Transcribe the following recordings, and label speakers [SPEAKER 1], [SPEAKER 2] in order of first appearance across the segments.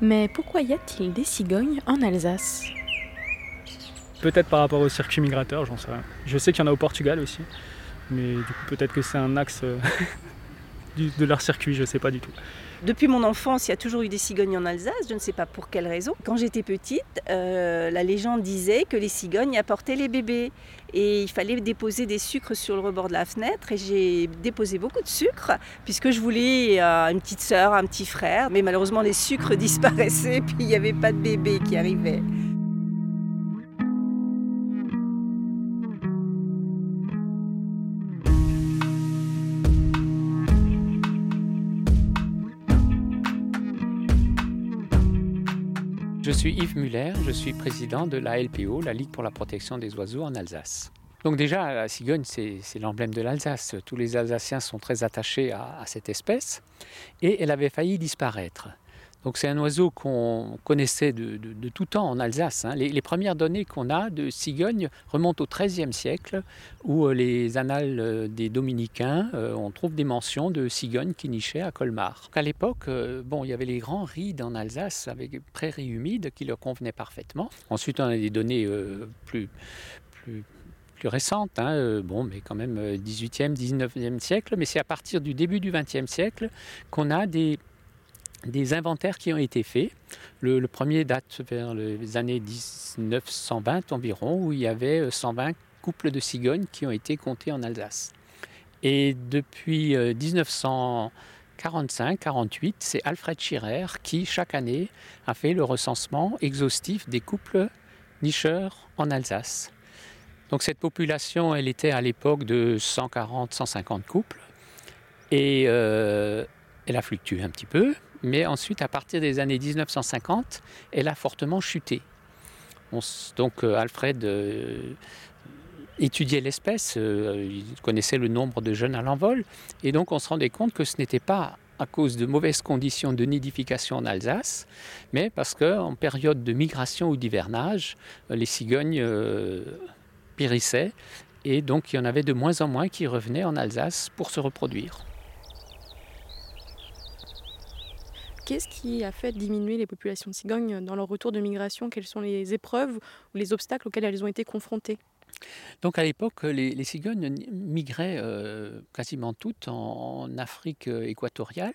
[SPEAKER 1] Mais pourquoi y a-t-il des cigognes en Alsace
[SPEAKER 2] Peut-être par rapport au circuit migrateur, j'en sais rien. Je sais qu'il y en a au Portugal aussi, mais du coup peut-être que c'est un axe euh, de leur circuit, je ne sais pas du tout.
[SPEAKER 3] Depuis mon enfance, il y a toujours eu des cigognes en Alsace, je ne sais pas pour quelle raison. Quand j'étais petite, euh, la légende disait que les cigognes apportaient les bébés et il fallait déposer des sucres sur le rebord de la fenêtre et j'ai déposé beaucoup de sucre puisque je voulais euh, une petite sœur, un petit frère, mais malheureusement les sucres disparaissaient puis il n'y avait pas de bébé qui arrivait.
[SPEAKER 4] Je suis Yves Muller, je suis président de la LPO, la Ligue pour la protection des oiseaux en Alsace. Donc déjà, la cigogne, c'est l'emblème de l'Alsace. Tous les Alsaciens sont très attachés à, à cette espèce et elle avait failli disparaître. Donc c'est un oiseau qu'on connaissait de, tout temps en Alsace. Hein. Les, premières données qu'on a de cigogne remontent au XIIIe siècle, où euh, les annales euh, des dominicains, euh, on trouve des mentions de cigognes qui nichaient à Colmar. À l'époque, bon, il y avait les grands rides en Alsace avec prairies humides qui leur convenaient parfaitement. Ensuite, on a des données plus, plus hein, bon, mais quand même 18e, 19e siècle, mais c'est à partir du début du 20e siècle qu'on a des des inventaires qui ont été faits. Le, premier date vers les années 1920 environ, où il y avait 120 euh, couples de cigognes qui ont été comptés en Alsace. Et depuis 1945-48, euh, c'est Alfred Schirer qui, chaque année, a fait le recensement exhaustif des couples nicheurs en Alsace. Donc cette population, elle était à l'époque de 140-150 couples. Et euh, elle a fluctué un petit peu, mais ensuite, à partir des années 1950, elle a fortement chuté. donc euh, Alfred euh, étudiait l'espèce, euh, il connaissait le nombre de jeunes à l'envol, et donc on se rendait compte que ce n'était pas à cause de mauvaises conditions de nidification en Alsace, mais parce qu'en période de migration ou d'hivernage, les cigognes périssaient, et donc il y en avait de moins en moins qui revenaient en Alsace pour se reproduire.
[SPEAKER 1] Qu'est-ce qui a fait diminuer les populations de cigognes dans leur retour de migration? Quelles sont les épreuves ou les obstacles auxquels elles ont été confrontées?
[SPEAKER 4] Donc à l'époque, les, cigognes migraient euh, quasiment toutes en, Afrique euh, équatoriale.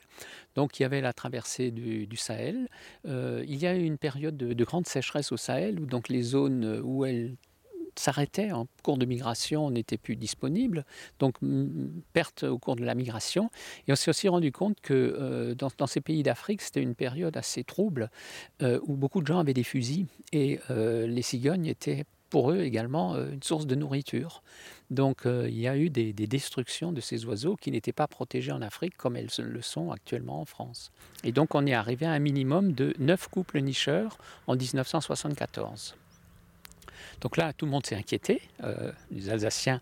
[SPEAKER 4] Donc il y avait la traversée du, Sahel. Euh, il y a eu une période de, de, grande sécheresse au Sahel où donc les zones où elles s'arrêtait en cours de migration, n'était plus disponible, donc perte au cours de la migration. Et on s'est aussi rendu compte que euh, dans, ces pays d'Afrique, c'était une période assez trouble euh, où beaucoup de gens avaient des fusils et euh, les cigognes étaient pour eux également une source de nourriture. Donc il y a eu des, des, destructions de ces oiseaux qui n'étaient pas protégés en Afrique comme elles le sont actuellement en France. Et donc on est arrivé à un minimum de 9 couples nicheurs en 1974. Donc là, tout le monde s'est inquiété. Euh, les Alsaciens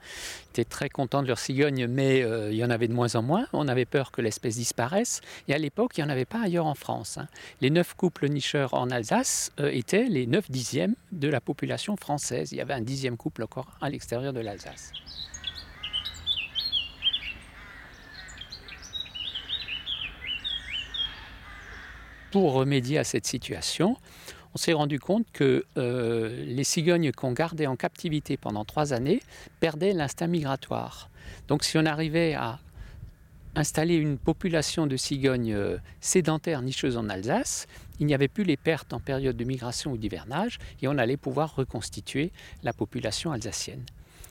[SPEAKER 4] étaient très contents de leur cigogne, mais euh, il y en avait de moins en moins. On avait peur que l'espèce disparaisse. Et à l'époque, il n'y en avait pas ailleurs en France. Hein. Les neuf couples nicheurs en Alsace euh, étaient les neuf dixièmes de la population française. Il y avait un dixième couple encore à l'extérieur de l'Alsace. Pour remédier à cette situation, on s'est rendu compte que euh, les cigognes qu'on gardait en captivité pendant trois années perdaient l'instinct migratoire. Donc si on arrivait à installer une population de cigognes euh, sédentaires nicheuses en Alsace, il n'y avait plus les pertes en période de migration ou d'hivernage et on allait pouvoir reconstituer la population alsacienne.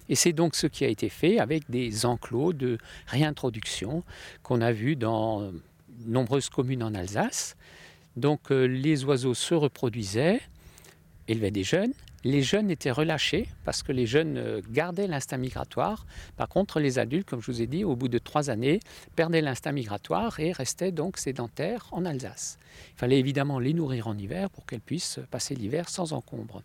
[SPEAKER 4] Et c'est donc ce qui a été fait avec des enclos de réintroduction qu'on a vus dans nombreuses communes en Alsace. Donc euh, les oiseaux se reproduisaient, élevaient des jeunes. Les jeunes étaient relâchés parce que les jeunes euh, gardaient l'instinct migratoire. Par contre, les adultes, comme je vous ai dit, au bout de trois années, perdaient l'instinct migratoire et restaient donc sédentaires en Alsace. Il fallait évidemment les nourrir en hiver pour qu'elles puissent passer l'hiver sans encombre.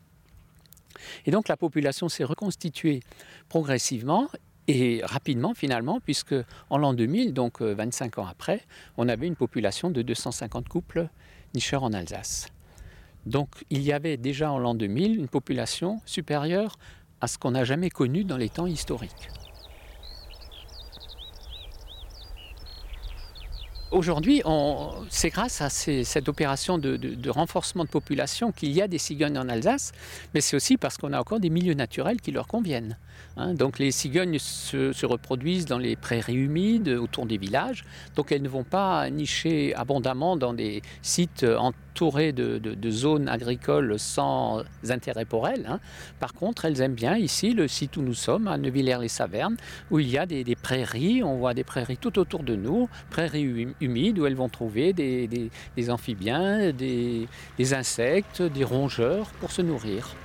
[SPEAKER 4] Et donc la population s'est reconstituée progressivement et rapidement finalement, puisque en l'an 2000, donc 25 euh, ans après, on avait une population de 250 couples nicheurs en Alsace. Donc il y avait déjà en l'an 2000 une population supérieure à ce qu'on n'a jamais connu dans les temps historiques. Aujourd'hui, c'est grâce à cette opération de, renforcement de population qu'il y a des cigognes en Alsace, mais c'est aussi parce qu'on a encore des milieux naturels qui leur conviennent. Hein. donc les cigognes se, reproduisent dans les prairies humides autour des villages, donc elles ne vont pas nicher abondamment dans des sites entourés de, zones agricoles sans intérêt pour elles. Hein. Par contre, elles aiment bien ici le site où nous sommes, à Neuvillers-les-Savernes, où il y a des, prairies, on voit des prairies tout autour de nous, prairies humides où elles vont trouver des, amphibiens, des insectes, des rongeurs pour se nourrir.